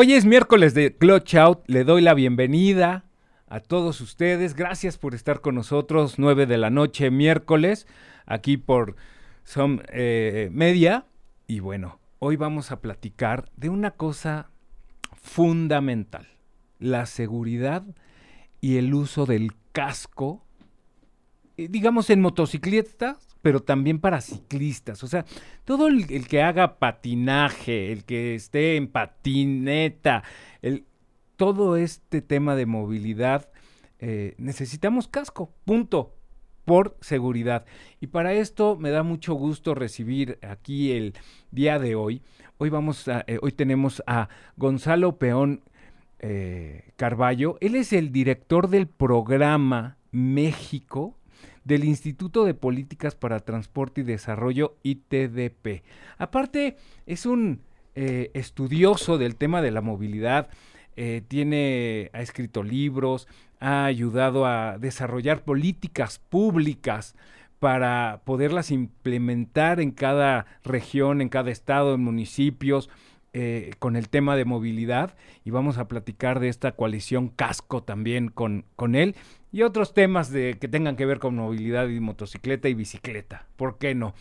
Hoy es miércoles de Clutch Out. Le doy la bienvenida a todos ustedes. Gracias por estar con nosotros. 9 de la noche, miércoles, aquí por Some eh, Media. Y bueno, hoy vamos a platicar de una cosa fundamental: la seguridad y el uso del casco, eh, digamos en motocicletas, pero también para ciclistas. O sea, todo el, que haga patinaje, el que esté en patineta, el, todo este tema de movilidad, eh, necesitamos casco, punto, por seguridad. Y para esto me da mucho gusto recibir aquí el día de hoy. Hoy vamos eh, hoy tenemos a Gonzalo Peón eh, Carballo. Él es el director del programa México del Instituto de Políticas para Transporte y Desarrollo ITDP. Aparte, es un eh, estudioso del tema de la movilidad, eh, tiene, ha escrito libros, ha ayudado a desarrollar políticas públicas para poderlas implementar en cada región, en cada estado, en municipios, eh, con el tema de movilidad y vamos a platicar de esta coalición casco también con, con él y otros temas de, que tengan que ver con movilidad y motocicleta y bicicleta. ¿Por qué no?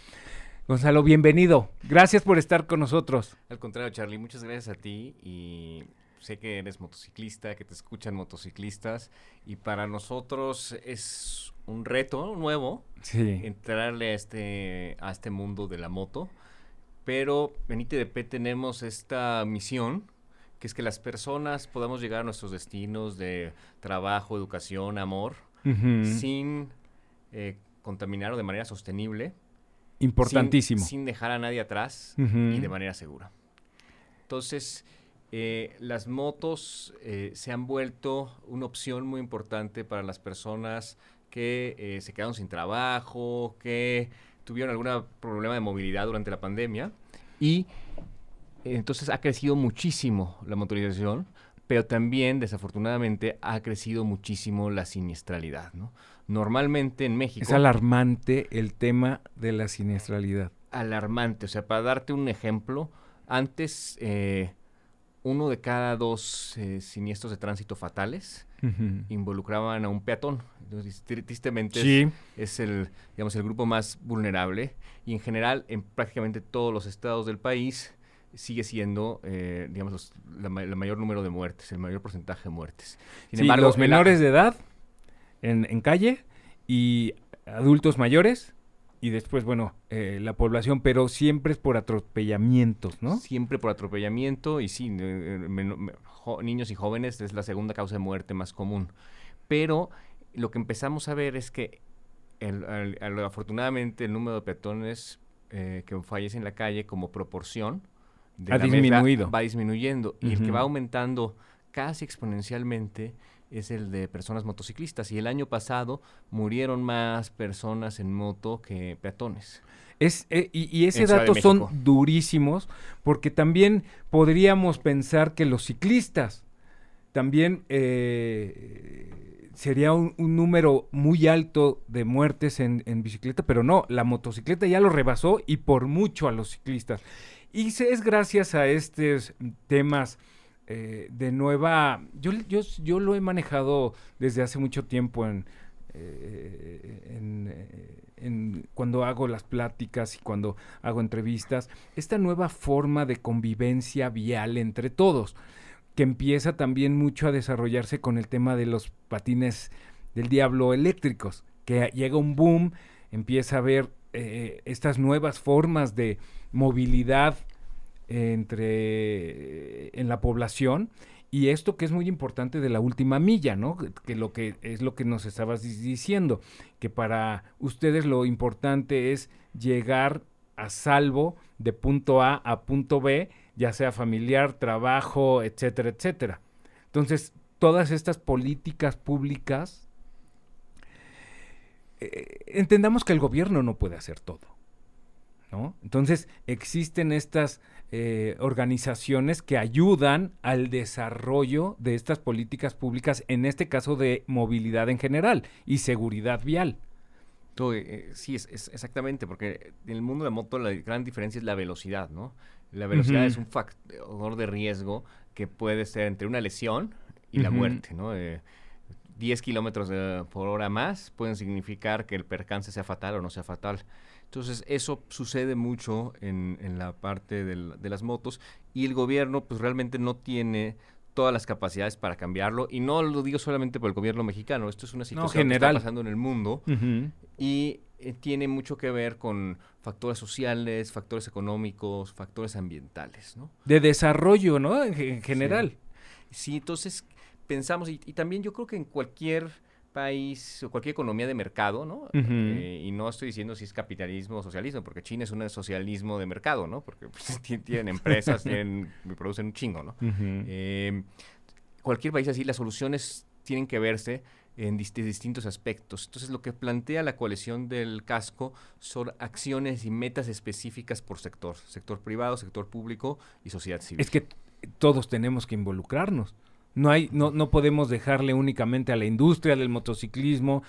Gonzalo, bienvenido. Gracias por estar con nosotros. Al contrario, Charlie, muchas gracias a ti y sé que eres motociclista, que te escuchan motociclistas y para nosotros es un reto nuevo sí. entrarle a este, a este mundo de la moto pero en ITDP tenemos esta misión, que es que las personas podamos llegar a nuestros destinos de trabajo, educación, amor, uh -huh. sin eh, contaminar o de manera sostenible. Importantísimo. Sin, sin dejar a nadie atrás uh -huh. y de manera segura. Entonces, eh, las motos eh, se han vuelto una opción muy importante para las personas que eh, se quedaron sin trabajo, que tuvieron algún problema de movilidad durante la pandemia y entonces ha crecido muchísimo la motorización, pero también desafortunadamente ha crecido muchísimo la siniestralidad. ¿no? Normalmente en México... Es alarmante el tema de la siniestralidad. Alarmante, o sea, para darte un ejemplo, antes eh, uno de cada dos eh, siniestros de tránsito fatales uh -huh. involucraban a un peatón. Entonces, tristemente sí. es, es, el, digamos, el grupo más vulnerable y en general en prácticamente todos los estados del país sigue siendo, eh, digamos, los, la, el mayor número de muertes, el mayor porcentaje de muertes. Sin sí, embargo, los menores de edad en, en, calle y adultos mayores y después, bueno, eh, la población, pero siempre es por atropellamientos, ¿no? Siempre por atropellamiento y sí, eh, niños y jóvenes es la segunda causa de muerte más común. Pero lo que empezamos a ver es que el, el, el, afortunadamente el número de peatones eh, que fallecen en la calle como proporción de ha disminuido. va disminuyendo uh -huh. y el que va aumentando casi exponencialmente es el de personas motociclistas y el año pasado murieron más personas en moto que peatones. Es, eh, y, y, ese dato son durísimos porque también podríamos pensar que los ciclistas también eh, sería un, un, número muy alto de muertes en, en, bicicleta, pero no, la motocicleta ya lo rebasó y por mucho a los ciclistas. Y es gracias a estos temas eh, de nueva, yo, yo, yo lo he manejado desde hace mucho tiempo en, eh, en, eh, en, cuando hago las pláticas y cuando hago entrevistas, esta nueva forma de convivencia vial entre todos, que empieza también mucho a desarrollarse con el tema de los patines del diablo eléctricos, que llega un boom, empieza a haber eh, estas nuevas formas de movilidad entre en la población y esto que es muy importante de la última milla, ¿no? Lo que es lo que nos estabas diciendo, que para ustedes lo importante es llegar a salvo de punto A a punto B, ya sea familiar, trabajo, etcétera, etcétera. Entonces, todas estas políticas públicas eh, entendamos que el gobierno no puede hacer todo. ¿no? Entonces, existen estas eh, organizaciones que ayudan al desarrollo de estas políticas públicas, en este caso de movilidad en general y seguridad vial. Todo, eh, sí, es, es, exactamente, porque en el mundo de moto la gran diferencia es la velocidad, ¿no? La velocidad uh -huh. es un factor de riesgo que puede ser entre una lesión y la muerte, ¿no? 10 kilómetros por hora más pueden significar que el percance sea fatal o no sea fatal. Entonces, eso sucede mucho en, la parte de las motos y el gobierno pues realmente no tiene todas las capacidades para cambiarlo y no lo digo solamente por el gobierno mexicano, esto es una situación que está pasando en el mundo y eh, tiene mucho que ver con factores sociales, factores económicos, factores ambientales, ¿no? De desarrollo, ¿no? En, general. Sí. entonces pensamos, y, también yo creo que en cualquier país o cualquier economía de mercado, ¿no? Eh, y no estoy diciendo si es capitalismo o socialismo, porque China es un socialismo de mercado, ¿no? Porque pues, tienen empresas, tienen, producen un chingo, ¿no? Eh, cualquier país así, las soluciones tienen que verse en distintos aspectos. Entonces, lo que plantea la coalición del casco son acciones y metas específicas por sector, sector privado, sector público y sociedad civil. Es que todos tenemos que involucrarnos. No, hay, no, no podemos dejarle únicamente a la industria del motociclismo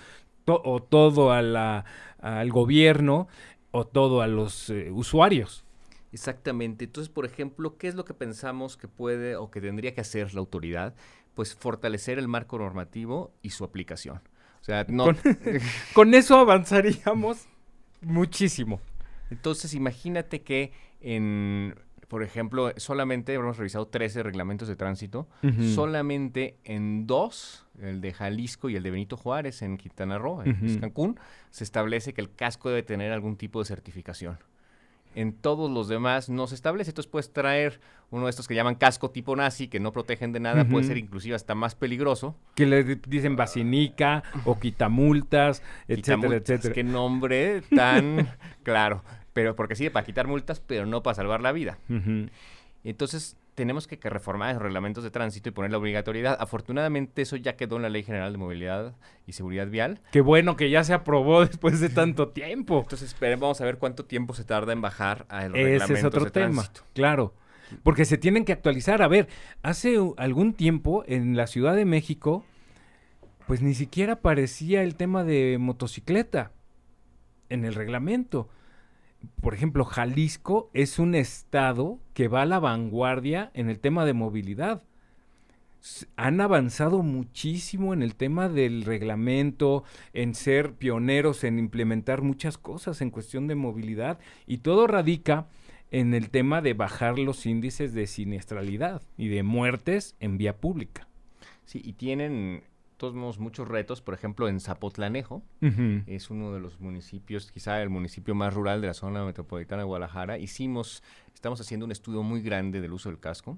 o todo a la, al gobierno o todo a los eh, usuarios. Exactamente. Entonces, por ejemplo, ¿qué es lo que pensamos que puede o que tendría que hacer la autoridad? pues fortalecer el marco normativo y su aplicación. O sea, no... con, eso avanzaríamos muchísimo. Entonces, imagínate que en, por ejemplo, solamente hemos revisado 13 reglamentos de tránsito, solamente en dos, el de Jalisco y el de Benito Juárez en Quintana Roo, en Cancún, se establece que el casco debe tener algún tipo de certificación en todos los demás no se establece. Entonces puedes traer uno de estos que llaman casco tipo nazi, que no protegen de nada, puede ser inclusive hasta más peligroso. Que le dicen basinica o quitamultas, etcétera, etcétera. Qué nombre tan claro. Pero porque sí, para quitar multas, pero no para salvar la vida. Entonces, tenemos que, reformar los reglamentos de tránsito y poner la obligatoriedad. Afortunadamente eso ya quedó en la Ley General de Movilidad y Seguridad Vial. Qué bueno que ya se aprobó después de tanto tiempo. Entonces vamos a ver cuánto tiempo se tarda en bajar a Ese es otro tema, claro. Porque se tienen que actualizar. A ver, hace algún tiempo en la Ciudad de México, pues ni siquiera aparecía el tema de motocicleta en el reglamento por ejemplo, Jalisco es un estado que va a la vanguardia en el tema de movilidad. Han avanzado muchísimo en el tema del reglamento, en ser pioneros, en implementar muchas cosas en cuestión de movilidad y todo radica en el tema de bajar los índices de siniestralidad y de muertes en vía pública. Sí, y tienen todos muchos retos, por ejemplo, en Zapotlanejo, es uno de los municipios, quizá el municipio más rural de la zona metropolitana de Guadalajara, hicimos, estamos haciendo un estudio muy grande del uso del casco,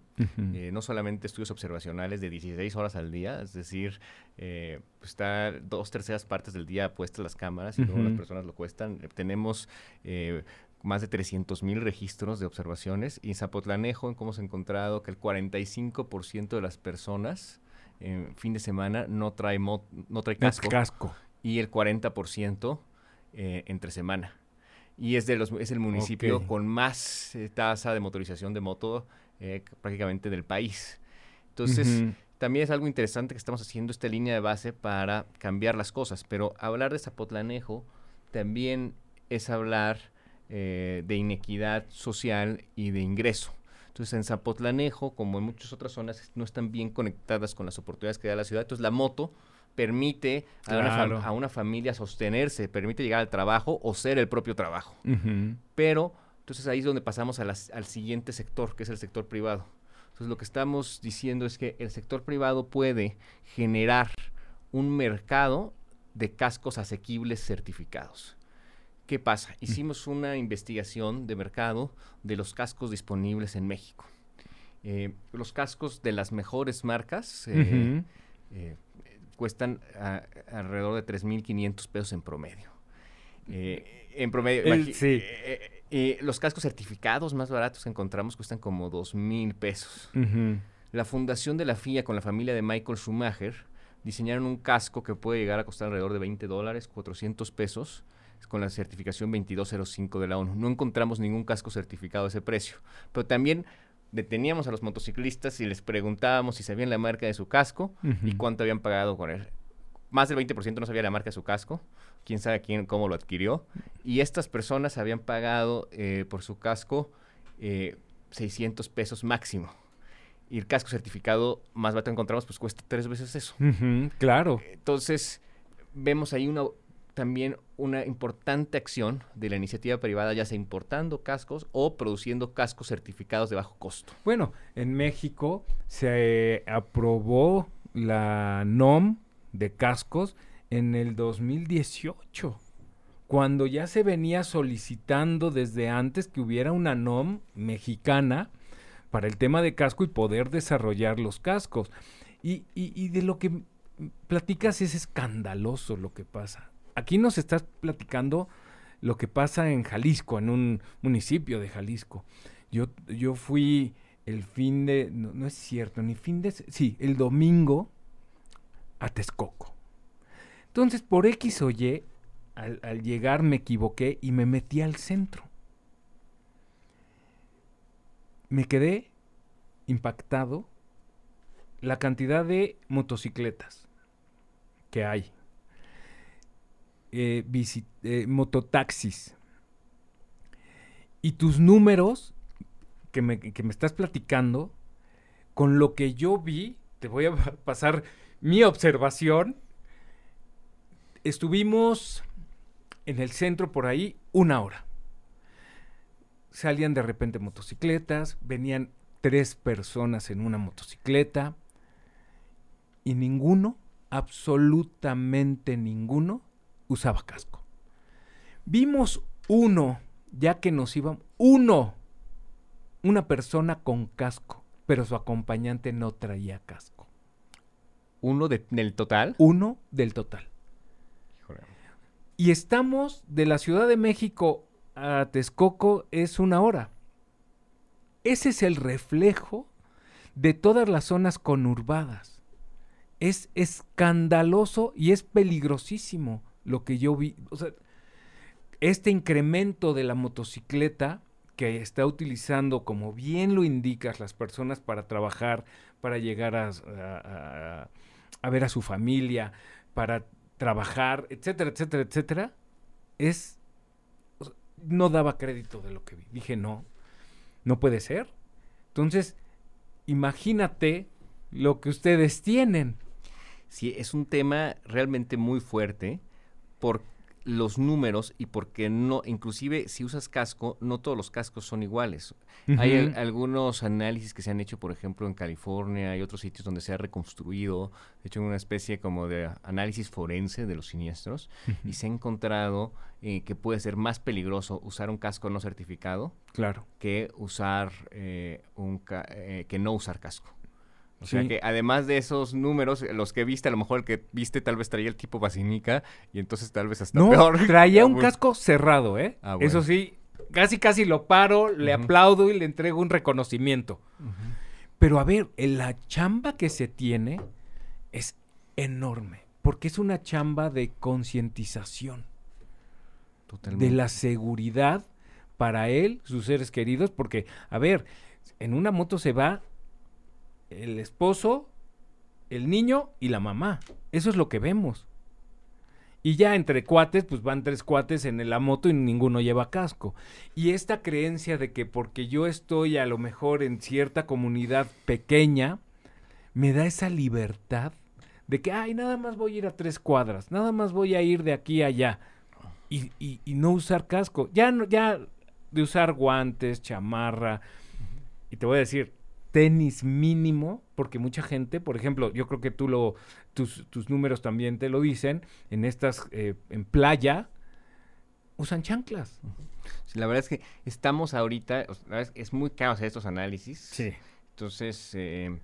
eh, no solamente estudios observacionales de 16 horas al día, es decir, eh, pues está dos terceras partes del día puestas las cámaras y luego las personas lo cuestan, tenemos... Eh, más de 300 mil registros de observaciones. Y en Zapotlanejo hemos encontrado que el 45% de las personas en fin de semana no trae, no trae casco, Y el 40% eh, entre semana. Y es, de los, es el municipio con más eh, tasa de motorización de moto eh, prácticamente del país. Entonces, también es algo interesante que estamos haciendo esta línea de base para cambiar las cosas. Pero hablar de Zapotlanejo también es hablar de inequidad social y de ingreso. Entonces, en Zapotlanejo, como en muchas otras zonas, no están bien conectadas con las oportunidades que da la ciudad. Entonces, la moto permite a, una familia sostenerse, permite llegar al trabajo o ser el propio trabajo. Pero, entonces ahí es donde pasamos al siguiente sector, que es el sector privado. Entonces, lo que estamos diciendo es que el sector privado puede generar un mercado de cascos asequibles certificados. ¿Qué pasa? Hicimos una investigación de mercado de los cascos disponibles en México. Eh, los cascos de las mejores marcas eh, eh, cuestan alrededor de 3.500 pesos en promedio. en promedio, sí. los cascos certificados más baratos que encontramos cuestan como 2.000 pesos. La fundación de la FIA con la familia de Michael Schumacher diseñaron un casco que puede llegar a costar alrededor de 20 dólares, 400 pesos con la certificación 2205 de la ONU. No encontramos ningún casco certificado a ese precio. Pero también deteníamos a los motociclistas y les preguntábamos si sabían la marca de su casco y cuánto habían pagado con él. Más del 20% no sabía la marca de su casco, quién sabe quién, cómo lo adquirió. Y estas personas habían pagado eh, por su casco 600 eh, pesos máximo. y el casco certificado más barato encontramos, pues cuesta tres veces eso. claro. Entonces, vemos ahí una también una importante acción de la iniciativa privada, ya sea importando cascos o produciendo cascos certificados de bajo costo. Bueno, en México se aprobó la NOM de cascos en el 2018, cuando ya se venía solicitando desde antes que hubiera una NOM mexicana para el tema de casco y poder desarrollar los cascos. Y, y de lo que platicas es escandaloso lo que pasa. Aquí nos estás platicando lo que pasa en Jalisco, en un municipio de Jalisco. Yo, yo fui el fin de, no, es cierto, ni fin de, sí, el domingo a Texcoco. Entonces, por X o Y, al, al llegar me equivoqué y me metí al centro. Me quedé impactado la cantidad de motocicletas que hay eh, eh, mototaxis. Y tus números que me, que me estás platicando, con lo que yo vi, te voy a pasar mi observación. Estuvimos en el centro por ahí una hora. Salían de repente motocicletas, venían tres personas en una motocicleta y ninguno, absolutamente ninguno, usaba casco. Vimos uno, ya que nos íbamos, uno, una persona con casco, pero su acompañante no traía casco. ¿Uno del total? Uno del total. Y estamos de la Ciudad de México a Texcoco es una hora. Ese es el reflejo de todas las zonas conurbadas. Es escandaloso y es peligrosísimo lo que yo vi, o sea, este incremento de la motocicleta que está utilizando, como bien lo indicas, las personas para trabajar, para llegar a, a, ver a su familia, para trabajar, etcétera, etcétera, etcétera, es, no daba crédito de lo que vi. Dije, no, no puede ser. Entonces, imagínate lo que ustedes tienen. Sí, es un tema realmente muy fuerte por los números y porque no, inclusive si usas casco, no todos los cascos son iguales. Hay algunos análisis que se han hecho, por ejemplo, en California y otros sitios donde se ha reconstruido, de hecho, una especie como de análisis forense de los siniestros, y se ha encontrado eh, que puede ser más peligroso usar un casco no certificado claro. que usar eh, un eh, que no usar casco. O sea que además de esos números, los que viste, a lo mejor el que viste tal vez traía el tipo basinica y entonces tal vez hasta no, peor. traía un casco cerrado, ¿eh? Ah, Eso sí, casi casi lo paro, le aplaudo y le entrego un reconocimiento. Pero a ver, la chamba que se tiene es enorme, porque es una chamba de concientización. De la seguridad para él, sus seres queridos, porque, a ver, en una moto se va el esposo, el niño y la mamá. Eso es lo que vemos. Y ya entre cuates, pues van tres cuates en la moto y ninguno lleva casco. Y esta creencia de que porque yo estoy a lo mejor en cierta comunidad pequeña, me da esa libertad de que, ay, nada más voy a ir a tres cuadras, nada más voy a ir de aquí a allá. Y, y, no usar casco. Ya, no, ya de usar guantes, chamarra. Y te voy a decir, tenis mínimo, porque mucha gente, por ejemplo, yo creo que tú lo, tus, tus números también te lo dicen, en estas, eh, en playa, usan chanclas. la verdad es que estamos ahorita, es muy caro hacer estos análisis. Sí. Entonces, eh,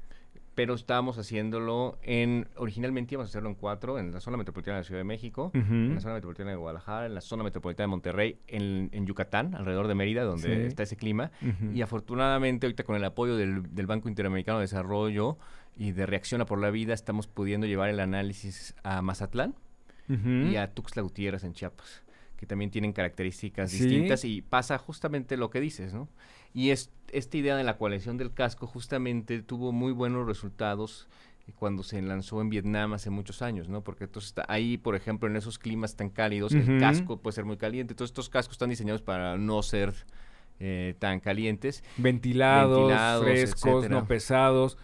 pero estábamos haciéndolo en, originalmente íbamos a hacerlo en cuatro, en la zona metropolitana de la Ciudad de México, en la zona metropolitana de Guadalajara, en la zona metropolitana de Monterrey, en, Yucatán, alrededor de Mérida, donde está ese clima. Y afortunadamente ahorita con el apoyo del, Banco Interamericano de Desarrollo y de Reacciona por la Vida, estamos pudiendo llevar el análisis a Mazatlán y a Tuxtla Gutiérrez en Chiapas que también tienen características distintas y pasa justamente lo que dices, ¿no? Y es, esta idea de la coalición del casco justamente tuvo muy buenos resultados eh, cuando se lanzó en Vietnam hace muchos años, ¿no? Porque entonces ahí, por ejemplo, en esos climas tan cálidos, el casco puede ser muy caliente. Todos estos cascos están diseñados para no ser eh, tan calientes. Ventilados, frescos, no pesados.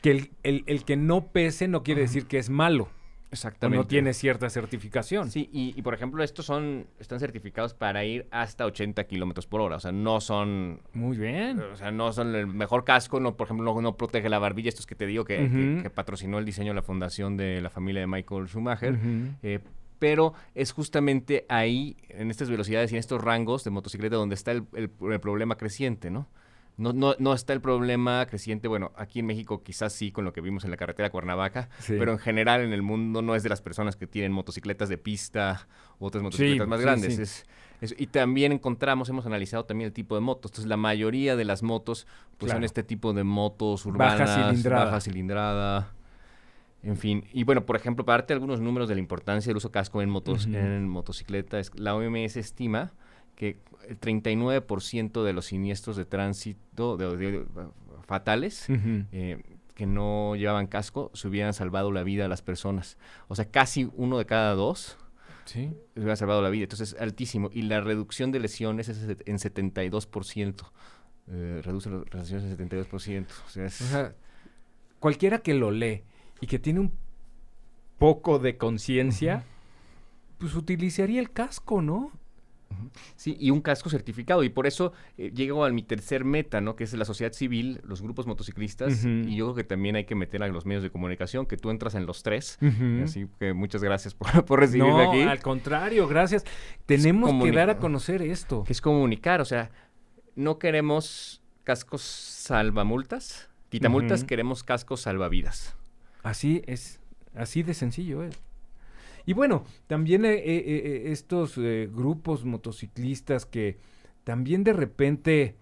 Que el, el, que no pese no quiere decir que es malo. Exactamente. no tiene cierta certificación. Sí, y, por ejemplo, estos son, están certificados para ir hasta 80 kilómetros por hora. O sea, no son. Muy bien. O sea, no son el mejor casco. No, por ejemplo, no, protege la barbilla. Estos que te digo que, patrocinó el diseño de la fundación de la familia de Michael Schumacher. Eh, pero es justamente ahí, en estas velocidades y en estos rangos de motocicleta, donde está el, el problema creciente, ¿no? No, no, no está el problema creciente, bueno, aquí en México quizás sí con lo que vimos en la carretera Cuernavaca, pero en general en el mundo no es de las personas que tienen motocicletas de pista u otras motocicletas más grandes. y también encontramos, hemos analizado también el tipo de motos. Entonces la mayoría de las motos pues son este tipo de motos urbanas, baja cilindrada. baja cilindrada. En fin, y bueno, por ejemplo, para darte algunos números de la importancia del uso casco en, motos, en motocicleta, la OMS estima que el 39% de los siniestros de tránsito de, fatales eh, que no llevaban casco se hubieran salvado la vida a las personas. O sea, casi uno de cada dos ¿Sí? se hubiera salvado la vida. Entonces es altísimo. Y la reducción de lesiones es en 72%. Eh, reduce las lesiones en 72%. O sea, o sea, cualquiera que lo lee y que tiene un poco de conciencia, pues utilizaría el casco, ¿no? Sí, y un casco certificado. Y por eso eh, llego a mi tercer meta, ¿no? Que es la sociedad civil, los grupos motociclistas. Y yo creo que también hay que meter a los medios de comunicación, que tú entras en los tres. Así que muchas gracias por, por recibirme no, aquí. al contrario, gracias. Tenemos que dar a conocer esto. Que es comunicar, o sea, no queremos cascos salvamultas, quitamultas, queremos cascos salvavidas. Así es, así de sencillo es. Y bueno, también eh, eh, eh, estos grupos motociclistas que también de repente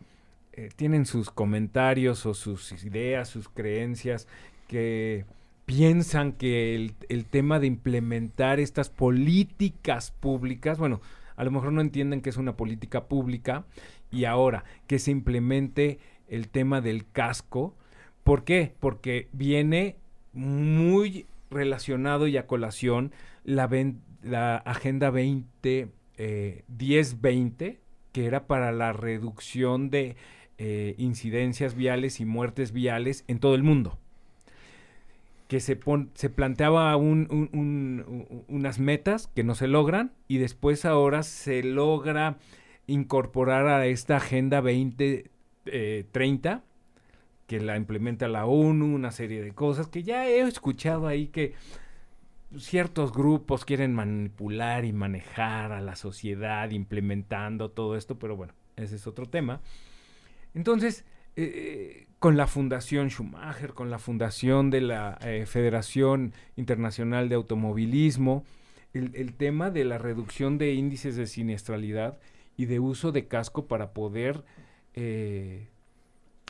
tienen sus comentarios o sus ideas, sus creencias, que piensan que el, el, tema de implementar estas políticas públicas, bueno, a lo mejor no entienden que es una política pública y ahora que se implemente el tema del casco, ¿por qué? Porque viene muy relacionado y a colación la, Agenda 20, eh, 1020, que era para la reducción de eh, incidencias viales y muertes viales en todo el mundo. Que se, se planteaba unas metas que no se logran y después ahora se logra incorporar a esta Agenda 2030 eh, que la implementa la ONU, una serie de cosas que ya he escuchado ahí que ciertos grupos quieren manipular y manejar a la sociedad implementando todo esto, pero bueno, ese es otro tema. Entonces, eh, con la Fundación Schumacher, con la Fundación de la eh, Federación Internacional de Automovilismo, el, tema de la reducción de índices de siniestralidad y de uso de casco para poder eh,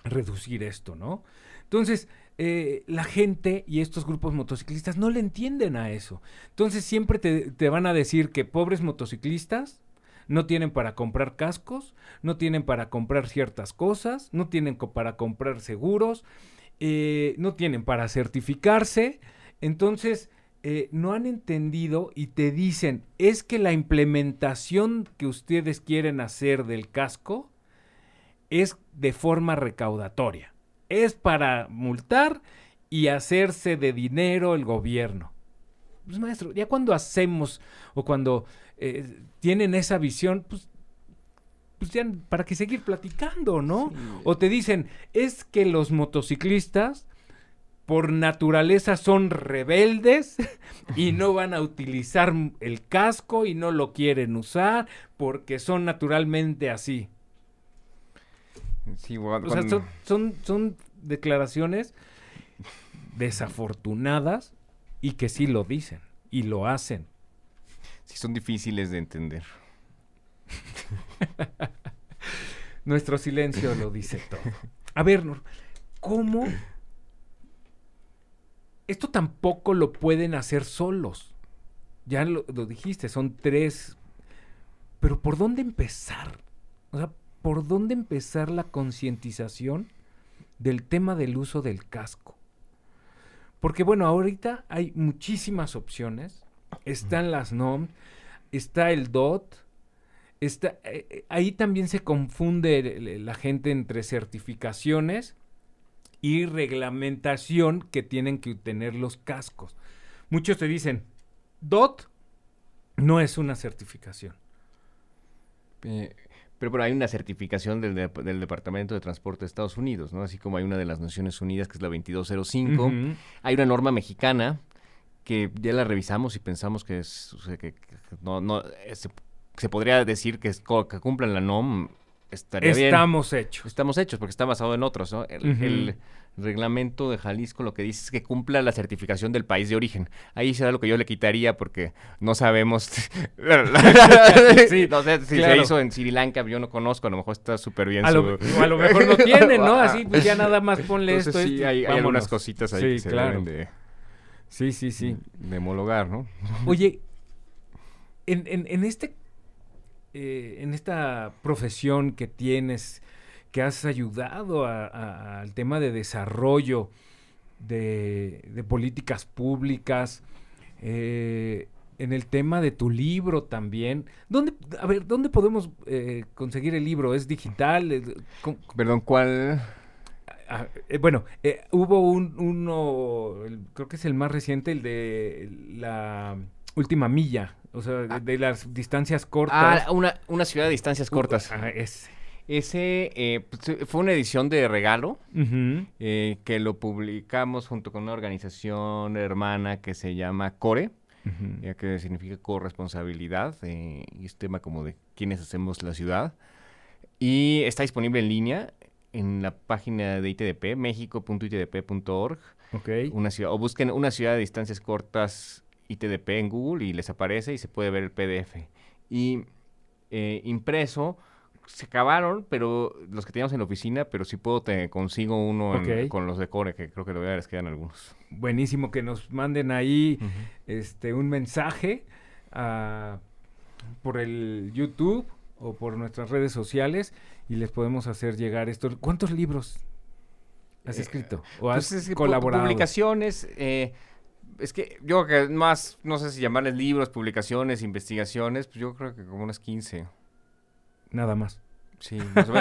reducir esto, ¿no? Entonces, eh, la gente y estos grupos motociclistas no le entienden a eso. Entonces siempre te, van a decir que pobres motociclistas no tienen para comprar cascos, no tienen para comprar ciertas cosas, no tienen para comprar seguros, eh, no tienen para certificarse. Entonces, eh, no han entendido y te dicen, es que la implementación que ustedes quieren hacer del casco es de forma recaudatoria es para multar y hacerse de dinero el gobierno. Pues maestro, ya cuando hacemos o cuando eh, tienen esa visión, pues, pues ya para qué seguir platicando, ¿no? O te dicen, es que los motociclistas por naturaleza son rebeldes y no van a utilizar el casco y no lo quieren usar porque son naturalmente así o sea, son, son, declaraciones desafortunadas y que sí lo dicen y lo hacen. Sí, son difíciles de entender. Nuestro silencio lo dice todo. A ver, ¿cómo? Esto tampoco lo pueden hacer solos. Ya lo, lo dijiste, son tres. Pero ¿por dónde empezar? O sea, por dónde empezar la concientización del tema del uso del casco. Porque bueno, ahorita hay muchísimas opciones. Están las NOM, está el DOT, está, eh, ahí también se confunde la gente entre certificaciones y reglamentación que tienen que tener los cascos. Muchos te dicen, DOT no es una certificación. Eh, pero, pero hay una certificación del, del, Departamento de Transporte de Estados Unidos, ¿no? Así como hay una de las Naciones Unidas, que es la 2205. Hay una norma mexicana que ya la revisamos y pensamos que, es, que, no, no se, podría decir que, es, que cumplan la NOM estaría Estamos hechos. Estamos hechos porque está basado en otros, ¿no? El, reglamento de Jalisco lo que dice es que cumpla la certificación del país de origen. Ahí será lo que yo le quitaría porque no sabemos. sí, no sé si se hizo en Sri Lanka, yo no conozco, a lo mejor está súper bien. A, lo, a lo mejor no tiene, ¿no? Así pues ya nada más ponle esto. Sí, hay, hay, algunas cositas ahí que se claro. de. Sí, sí, sí. De homologar, ¿no? Oye, en, en, en este eh, en esta profesión que tienes, que has ayudado al tema de desarrollo de, políticas públicas, eh, en el tema de tu libro también. ¿Dónde, a ver, ¿dónde podemos eh, conseguir el libro? ¿Es digital? Perdón, ¿cuál? Ah, bueno, hubo un, uno, creo que es el más reciente, el de la última milla, o sea, de, ah. las distancias cortas. Ah, una, una ciudad de distancias cortas. Ah, ese. Ese eh, pues, fue una edición de regalo eh, que lo publicamos junto con una organización hermana que se llama CORE, ya que significa corresponsabilidad, eh, y es tema como de quienes hacemos la ciudad. Y está disponible en línea en la página de ITDP, mexico.itdp.org. Okay. Una ciudad, o busquen una ciudad de distancias cortas ITDP en Google y les aparece y se puede ver el PDF. Y eh, impreso, se acabaron, pero los que teníamos en la oficina, pero si puedo te consigo uno con los de Core, que creo que todavía les quedan algunos. Buenísimo, que nos manden ahí este un mensaje ah, por el YouTube o por nuestras redes sociales y les podemos hacer llegar esto. ¿Cuántos libros has eh, escrito o has pues colaborado? Publicaciones, eh, es que yo creo que más, no sé si llamarles libros, publicaciones, investigaciones, pues yo creo que como unas 15. Nada más. Sí,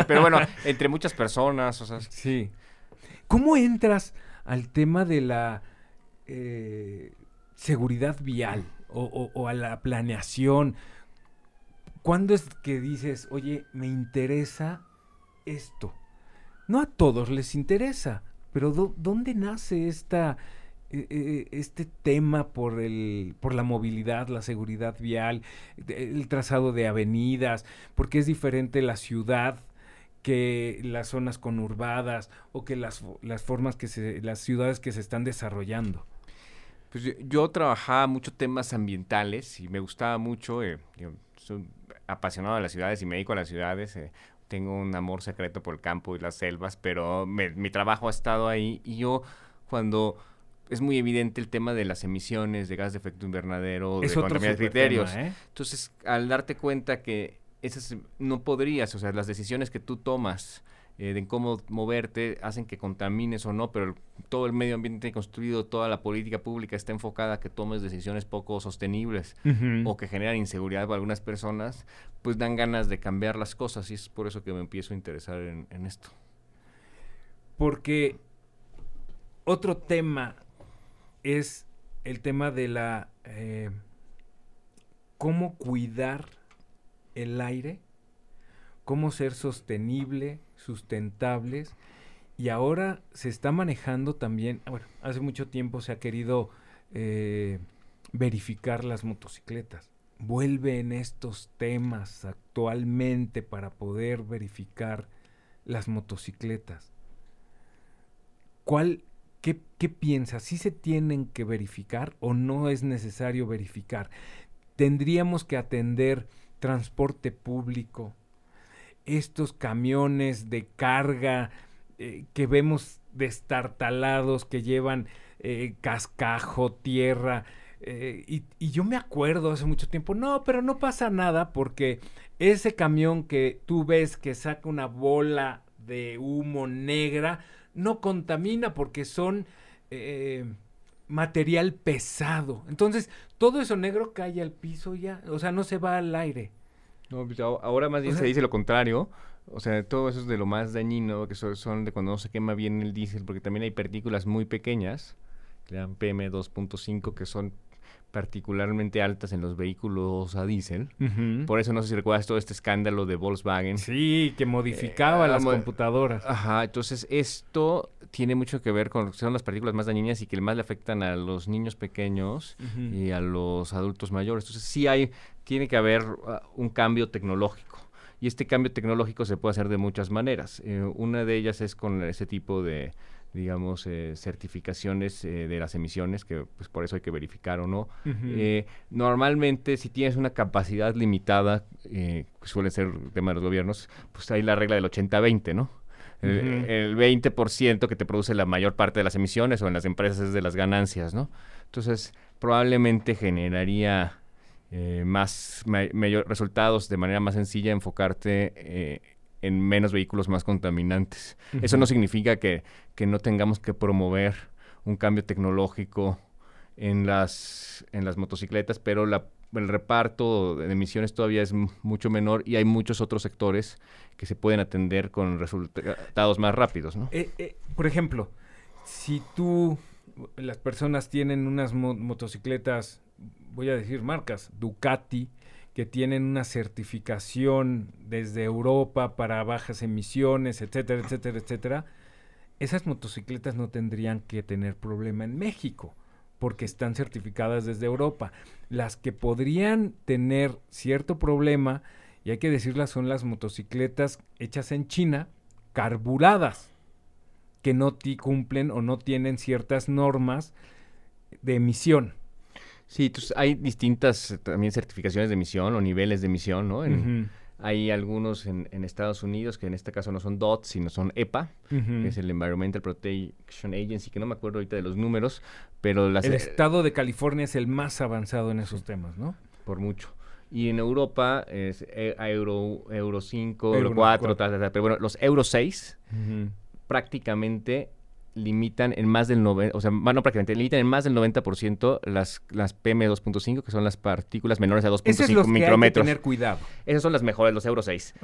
pero bueno, entre muchas personas, o sea. Sí. ¿Cómo entras al tema de la eh, seguridad vial o, o, a la planeación? ¿Cuándo es que dices, oye, me interesa esto? No a todos les interesa, pero ¿dónde nace esta este tema por el por la movilidad, la seguridad vial, el trazado de avenidas, porque es diferente la ciudad que las zonas conurbadas o que las, las formas que se las ciudades que se están desarrollando. Pues yo, trabajaba mucho temas ambientales y me gustaba mucho, eh, soy apasionado de las ciudades y me dedico a las ciudades. Eh, tengo un amor secreto por el campo y las selvas, pero mi trabajo ha estado ahí y yo cuando es muy evidente el tema de las emisiones de gas de efecto invernadero, de contaminación de criterios. ¿eh? Entonces, al darte cuenta que esas no podrías, o sea, las decisiones que tú tomas eh, de cómo moverte hacen que contamines o no, pero todo el medio ambiente construido, toda la política pública está enfocada a que tomes decisiones poco sostenibles o que generan inseguridad para algunas personas, pues dan ganas de cambiar las cosas y es por eso que me empiezo a interesar en, en esto. Porque otro tema es el tema de la... Eh, cómo cuidar el aire, cómo ser sostenible, sustentables. Y ahora se está manejando también, ah, bueno, hace mucho tiempo se ha querido eh, verificar las motocicletas. Vuelven estos temas actualmente para poder verificar las motocicletas. ¿Cuál ¿Qué, ¿Qué piensas? ¿Sí se tienen que verificar o no es necesario verificar? ¿Tendríamos que atender transporte público? Estos camiones de carga eh, que vemos destartalados, que llevan eh, cascajo, tierra. Eh, y, yo me acuerdo hace mucho tiempo, no, pero no pasa nada porque ese camión que tú ves que saca una bola de humo negra, no contamina porque son eh, material pesado. Entonces, todo eso negro cae al piso ya, o sea, no se va al aire. No, pues, ahora más bien se dice lo contrario. O sea, todo eso es de lo más dañino, que son, de cuando no se quema bien el diésel, porque también hay partículas muy pequeñas, que dan PM2.5, que son particularmente altas en los vehículos a diésel. Por eso no sé si recuerdas todo este escándalo de Volkswagen. Sí, que modificaba eh, las computadoras. Ajá, entonces esto tiene mucho que ver con son las partículas más dañinas y que más le afectan a los niños pequeños y a los adultos mayores. Entonces sí hay, tiene que haber uh, un cambio tecnológico. Y este cambio tecnológico se puede hacer de muchas maneras. Eh, una de ellas es con ese tipo de digamos, eh, certificaciones eh, de las emisiones, que pues por eso hay que verificar o no. Eh, normalmente, si tienes una capacidad limitada, que suele ser el tema de los gobiernos, pues hay la regla del 80-20, ¿no? El, 20% que te produce la mayor parte de las emisiones o en las empresas es de las ganancias, ¿no? Entonces, probablemente generaría más mayor resultados de manera más sencilla enfocarte en menos vehículos más contaminantes. Eso no significa que, no tengamos que promover un cambio tecnológico en las, en las motocicletas, pero el reparto de emisiones todavía es mucho menor y hay muchos otros sectores que se pueden atender con resultados más rápidos. ¿no? Eh, eh, por ejemplo, si tú, las personas tienen unas motocicletas, voy a decir marcas, Ducati, que tienen una certificación desde Europa para bajas emisiones, etcétera, etcétera, etcétera, esas motocicletas no tendrían que tener problema en México porque están certificadas desde Europa. Las que podrían tener cierto problema, y hay que decirlas, son las motocicletas hechas en China, carburadas, que no cumplen o no tienen ciertas normas de emisión. Sí, entonces hay distintas eh, también certificaciones de emisión o niveles de emisión, ¿no? Hay algunos en, Estados Unidos que en este caso no son DOT, sino son EPA, que es el Environmental Protection Agency, que no me acuerdo ahorita de los números, pero las... El estado de California es el más avanzado en esos temas, ¿no? Por mucho. Y en Europa es eh, Euro, Euro 5, Euro, 4, Tal, tal, pero bueno, los Euro 6 prácticamente limitan en más del 90, o sea, bueno, prácticamente limitan en más del 90% las, las PM2.5, que son las partículas menores a 2.5 micrómetros. Que tener cuidado. Esas son las mejores, los Euro 6.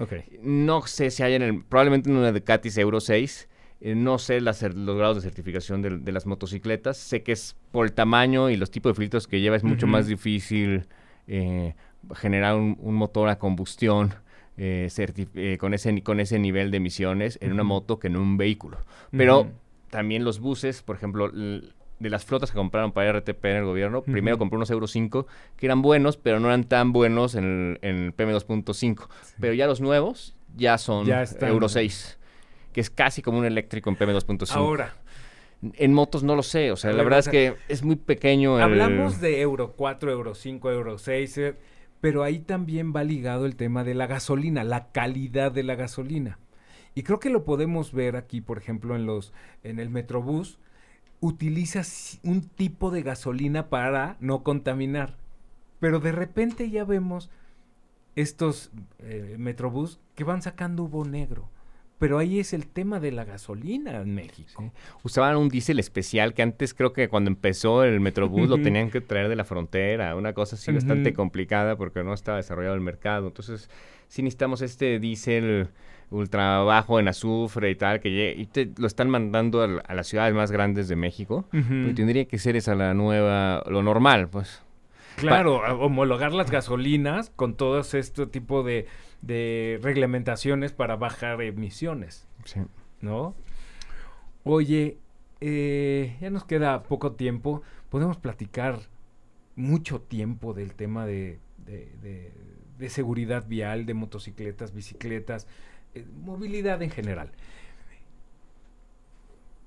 No sé si hay en el, probablemente en una Ducatis Euro 6, eh, no sé los grados de certificación de, las motocicletas. Sé que es por el tamaño y los tipos de filtros que lleva, es mucho más difícil eh, generar un, motor a combustión. Eh, con, ese, con ese nivel de emisiones en una moto que en un vehículo. Pero también los buses, por ejemplo, de las flotas que compraron para RTP en el gobierno, primero compró unos Euro 5 que eran buenos, pero no eran tan buenos en el, PM2.5. Pero ya los nuevos ya son Euro 6, que es casi como un eléctrico en PM2.5. Ahora. En motos no lo sé, o sea, la verdad es que es muy pequeño. Hablamos de Euro 4, Euro 5, Euro 6, eh, pero ahí también va ligado el tema de la gasolina, la calidad de la gasolina. Y creo que lo podemos ver aquí, por ejemplo, en los en el Metrobús, utiliza un tipo de gasolina para no contaminar. Pero de repente ya vemos estos eh, Metrobús que van sacando humo negro. Pero ahí es el tema de la gasolina en México. Usaban un diésel especial que antes creo que cuando empezó el Metrobús lo tenían que traer de la frontera, una cosa así bastante complicada porque no estaba desarrollado el mercado. Entonces, sí necesitamos este diésel ultra bajo en azufre y tal, que y te lo están mandando a, las ciudades más grandes de México, y tendría que ser esa la nueva, lo normal, pues. Claro, homologar las gasolinas con todo este tipo de, reglamentaciones para bajar emisiones. Sí. ¿No? Oye, eh, ya nos queda poco tiempo. Podemos platicar mucho tiempo del tema de, de seguridad vial, de motocicletas, bicicletas. Eh, movilidad en general.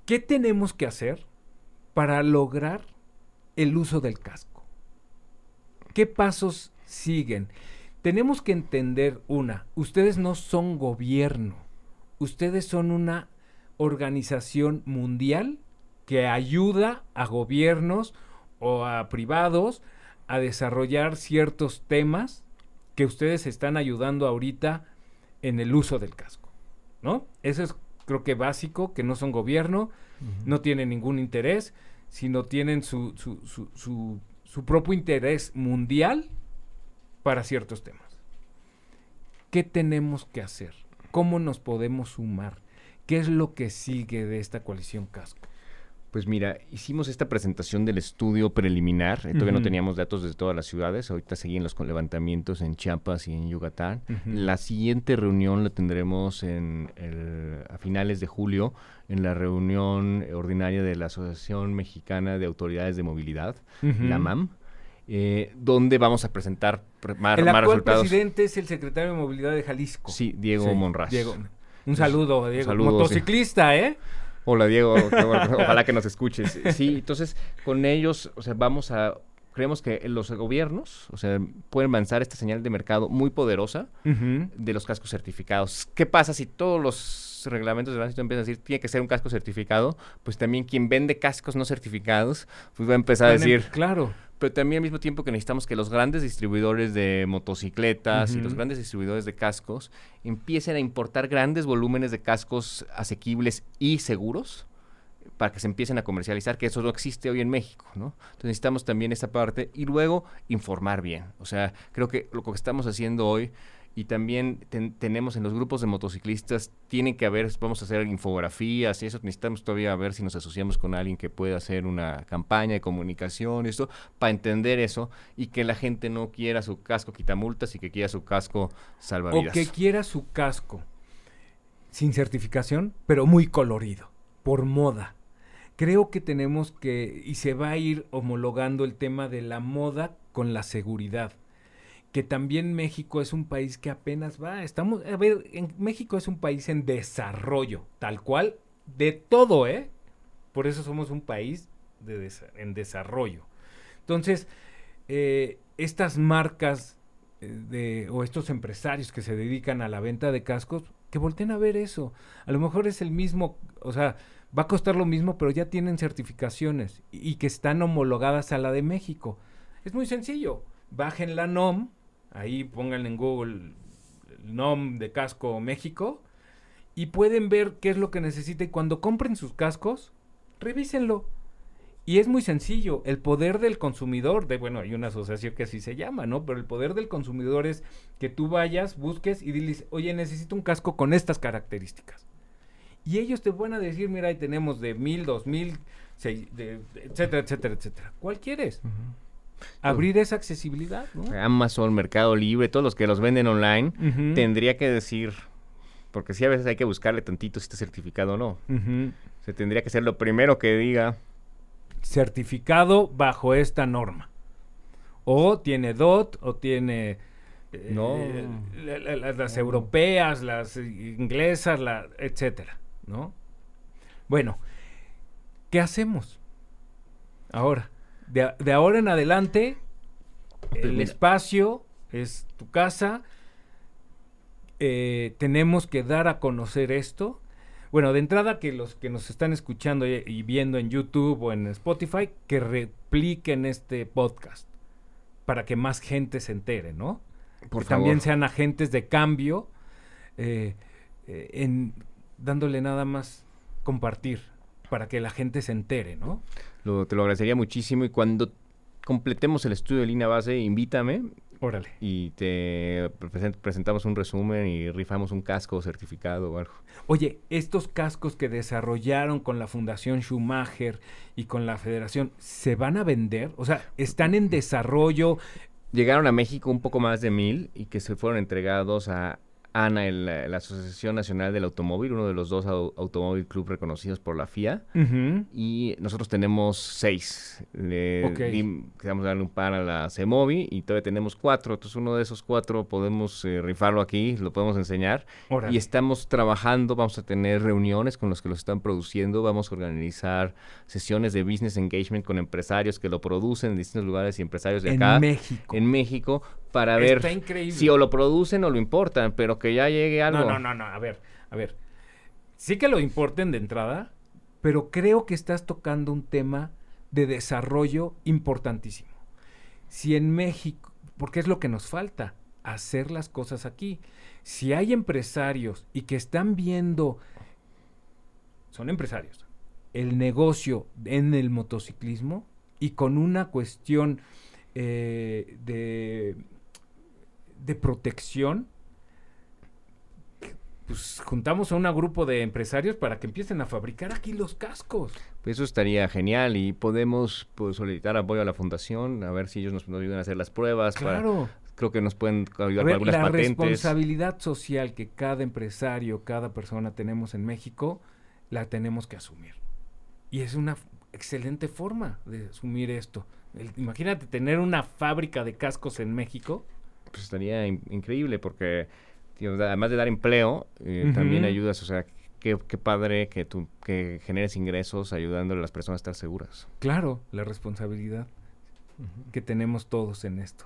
¿Qué tenemos que hacer para lograr el uso del casco? ¿Qué pasos siguen? Tenemos que entender una, ustedes no son gobierno, ustedes son una organización mundial que ayuda a gobiernos o a privados a desarrollar ciertos temas que ustedes están ayudando ahorita en el uso del casco, ¿no? Eso es creo que básico, que no son gobierno, no tienen ningún interés, sino tienen su, su, su, su, propio interés mundial para ciertos temas. ¿qué tenemos que hacer? ¿Cómo nos podemos sumar? ¿Qué es lo que sigue de esta coalición casco? Pues mira, hicimos esta presentación del estudio preliminar, eh, todavía no teníamos datos de todas las ciudades, ahorita seguimos los levantamientos en Chiapas y en Yucatán. La siguiente reunión la tendremos en a finales de julio, en la reunión ordinaria de la Asociación Mexicana de Autoridades de Movilidad, la MAM. Eh, donde vamos a presentar más, el actual presidente es el secretario de Movilidad de Jalisco. Sí, Diego Monraz. Diego. Un saludo, Diego. Motociclista, ¿eh? Hola Diego, ojalá que nos escuches. Sí, entonces con ellos, o sea, vamos a creemos que los gobiernos, o sea, pueden lanzar esta señal de mercado muy poderosa de los cascos certificados. ¿Qué pasa si todos los reglamentos de tránsito empiezan a decir tiene que ser un casco certificado? Pues también quien vende cascos no certificados, pues va a empezar a decir, claro, pero también al mismo tiempo que necesitamos que los grandes distribuidores de motocicletas y los grandes distribuidores de cascos empiecen a importar grandes volúmenes de cascos asequibles y seguros para que se empiecen a comercializar, que eso no existe hoy en México, ¿no? Entonces necesitamos también esa parte y luego informar bien. O sea, creo que lo que estamos haciendo hoy y también tenemos en los grupos de motociclistas, tienen que haber, vamos a hacer infografías y eso necesitamos todavía ver si nos asociamos con alguien que pueda hacer una campaña de comunicación, esto, para entender eso y que la gente no quiera su casco quitamultas y que quiera su casco salvavidas. O que quiera su casco sin certificación, pero muy colorido, por moda. Creo que tenemos que, y se va a ir homologando el tema de la moda con la seguridad que también México es un país que apenas va, estamos, a ver, en México es un país en desarrollo, tal cual, de todo, ¿eh? Por eso somos un país de en desarrollo. Entonces, eh, estas marcas eh, de, o estos empresarios que se dedican a la venta de cascos, que volteen a ver eso. A lo mejor es el mismo, o sea, va a costar lo mismo, pero ya tienen certificaciones y, y que están homologadas a la de México. Es muy sencillo. Bajen la NOM, Ahí pónganle en Google el NOM de casco México y pueden ver qué es lo que necesita y cuando compren sus cascos, revísenlo. Y es muy sencillo, el poder del consumidor, de bueno, hay una asociación que así se llama, ¿no? Pero el poder del consumidor es que tú vayas, busques y diles, oye, necesito un casco con estas características. Y ellos te van a decir, mira, ahí tenemos de mil, dos mil, etcétera, etcétera, etcétera. ¿Cuál quieres? Abrir esa accesibilidad. Amazon, Mercado Libre, todos los que los venden online, tendría que decir, porque sí a veces hay que buscarle tantito si está certificado o no. Se tendría que ser lo primero que diga. Certificado bajo esta norma. O tiene DOT, o tiene... Eh, no. las europeas, las inglesas, la, etcétera, ¿no? Bueno, ¿qué hacemos ahora? De, ahora en adelante, el espacio es tu casa. Eh, tenemos que dar a conocer esto. Bueno, de entrada que los que nos están escuchando y, viendo en YouTube o en Spotify, que repliquen este podcast para que más gente se entere, ¿no? Por que también sean agentes de cambio, eh, eh, en dándole nada más compartir para que la gente se entere, ¿no? Te lo agradecería muchísimo y cuando completemos el estudio de línea base, invítame. Órale. Y te presentamos un resumen y rifamos un casco certificado o algo. Oye, estos cascos que desarrollaron con la Fundación Schumacher y con la Federación, ¿se van a vender? O sea, ¿están en desarrollo? Llegaron a México un poco más de mil y que se fueron entregados a ANA, la Asociación Nacional del Automóvil, uno de los dos automóvil club reconocidos por la FIA. Y nosotros tenemos seis. Le queremos darle un par a la CEMOVI y todavía tenemos cuatro. Entonces uno de esos cuatro podemos eh, rifarlo aquí, lo podemos enseñar. Y estamos trabajando, vamos a tener reuniones con los que los están produciendo, vamos a organizar sesiones de business engagement con empresarios que lo producen en distintos lugares y empresarios de acá. En México. En México para ver si o lo producen o lo importan, pero que ya llegue algo. No, no, no, no, a ver, a ver. Sí que lo importen de entrada, pero creo que estás tocando un tema de desarrollo importantísimo. Si en México, porque es lo que nos falta, hacer las cosas aquí. Si hay empresarios y que están viendo, son empresarios, el negocio en el motociclismo y con una cuestión eh, de de protección, pues juntamos a un grupo de empresarios para que empiecen a fabricar aquí los cascos. Pues eso estaría genial y podemos pues, solicitar apoyo a la fundación, a ver si ellos nos, ayudan a hacer las pruebas. Claro. creo que nos pueden ayudar con algunas la responsabilidad social que cada empresario, cada persona tenemos en México, la tenemos que asumir. Y es una excelente forma de asumir esto. imagínate tener una fábrica de cascos en México. Pues estaría increíble porque además de dar empleo, eh, también ayudas, o sea, qué, padre que tú que generes ingresos ayudando a las personas a estar seguras. Claro, la responsabilidad que tenemos todos en esto.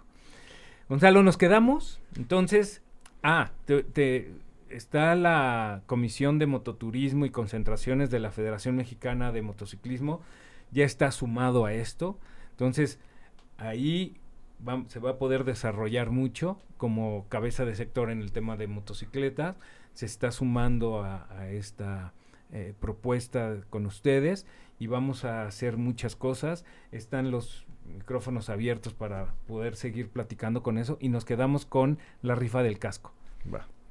Gonzalo, nos quedamos. Entonces, ah, te, está la Comisión de Mototurismo y Concentraciones de la Federación Mexicana de Motociclismo, ya está sumado a esto. Entonces, ahí se va a poder desarrollar mucho como cabeza de sector en el tema de motocicletas. Se está sumando a, esta eh, propuesta con ustedes y vamos a hacer muchas cosas. Están los micrófonos abiertos para poder seguir platicando con eso y nos quedamos con la rifa del casco.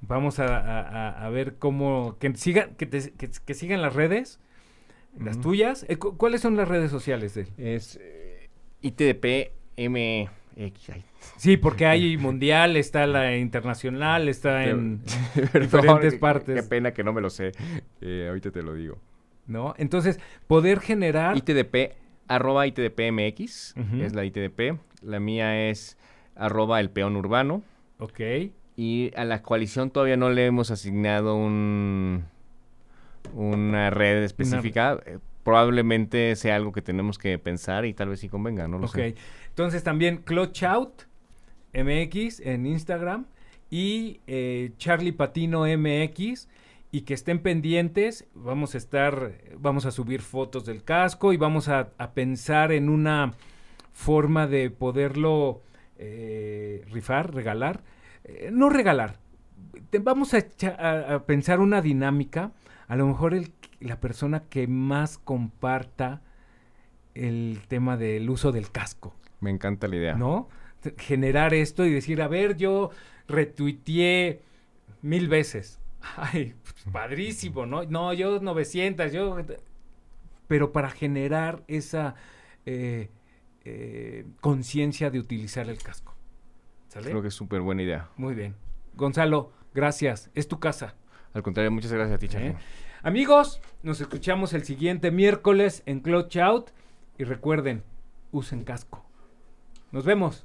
Vamos a, ver cómo que sigan que, que, sigan las redes, las tuyas. Eh, ¿Cuáles son las redes sociales de él? Es eh, ITDP Sí, porque hay mundial, está la internacional, está en diferentes partes. Qué pena que no me lo sé. Eh, ahorita te lo digo. ¿No? Entonces, poder generar. ITDP, arroba ITDPMX, es la ITDP. La mía es arroba el peón urbano. Ok. Y a la coalición todavía no le hemos asignado un una red específica. Eh, probablemente sea algo que tenemos que pensar y tal vez sí convenga, no lo sé. Entonces también Clutch Out MX en Instagram y eh, Charlie Patino MX y que estén pendientes. Vamos a estar, vamos a subir fotos del casco y vamos a, pensar en una forma de poderlo eh, rifar, regalar. Eh, no regalar. vamos a, a, pensar una dinámica. A lo mejor el, la persona que más comparta el tema del uso del casco. Me encanta la idea. ¿No? Generar esto y decir, a ver, yo retuiteé mil veces. Ay, pues, padrísimo, ¿no? No, yo 900, yo... Pero para generar esa eh, eh, conciencia de utilizar el casco. ¿Sale? Creo que es súper buena idea. Muy bien. Gonzalo, gracias. Es tu casa. Al contrario, muchas gracias a ti, ¿Eh? Amigos, nos escuchamos el siguiente miércoles en Clutch Out. Y recuerden, usen casco. Nos vemos.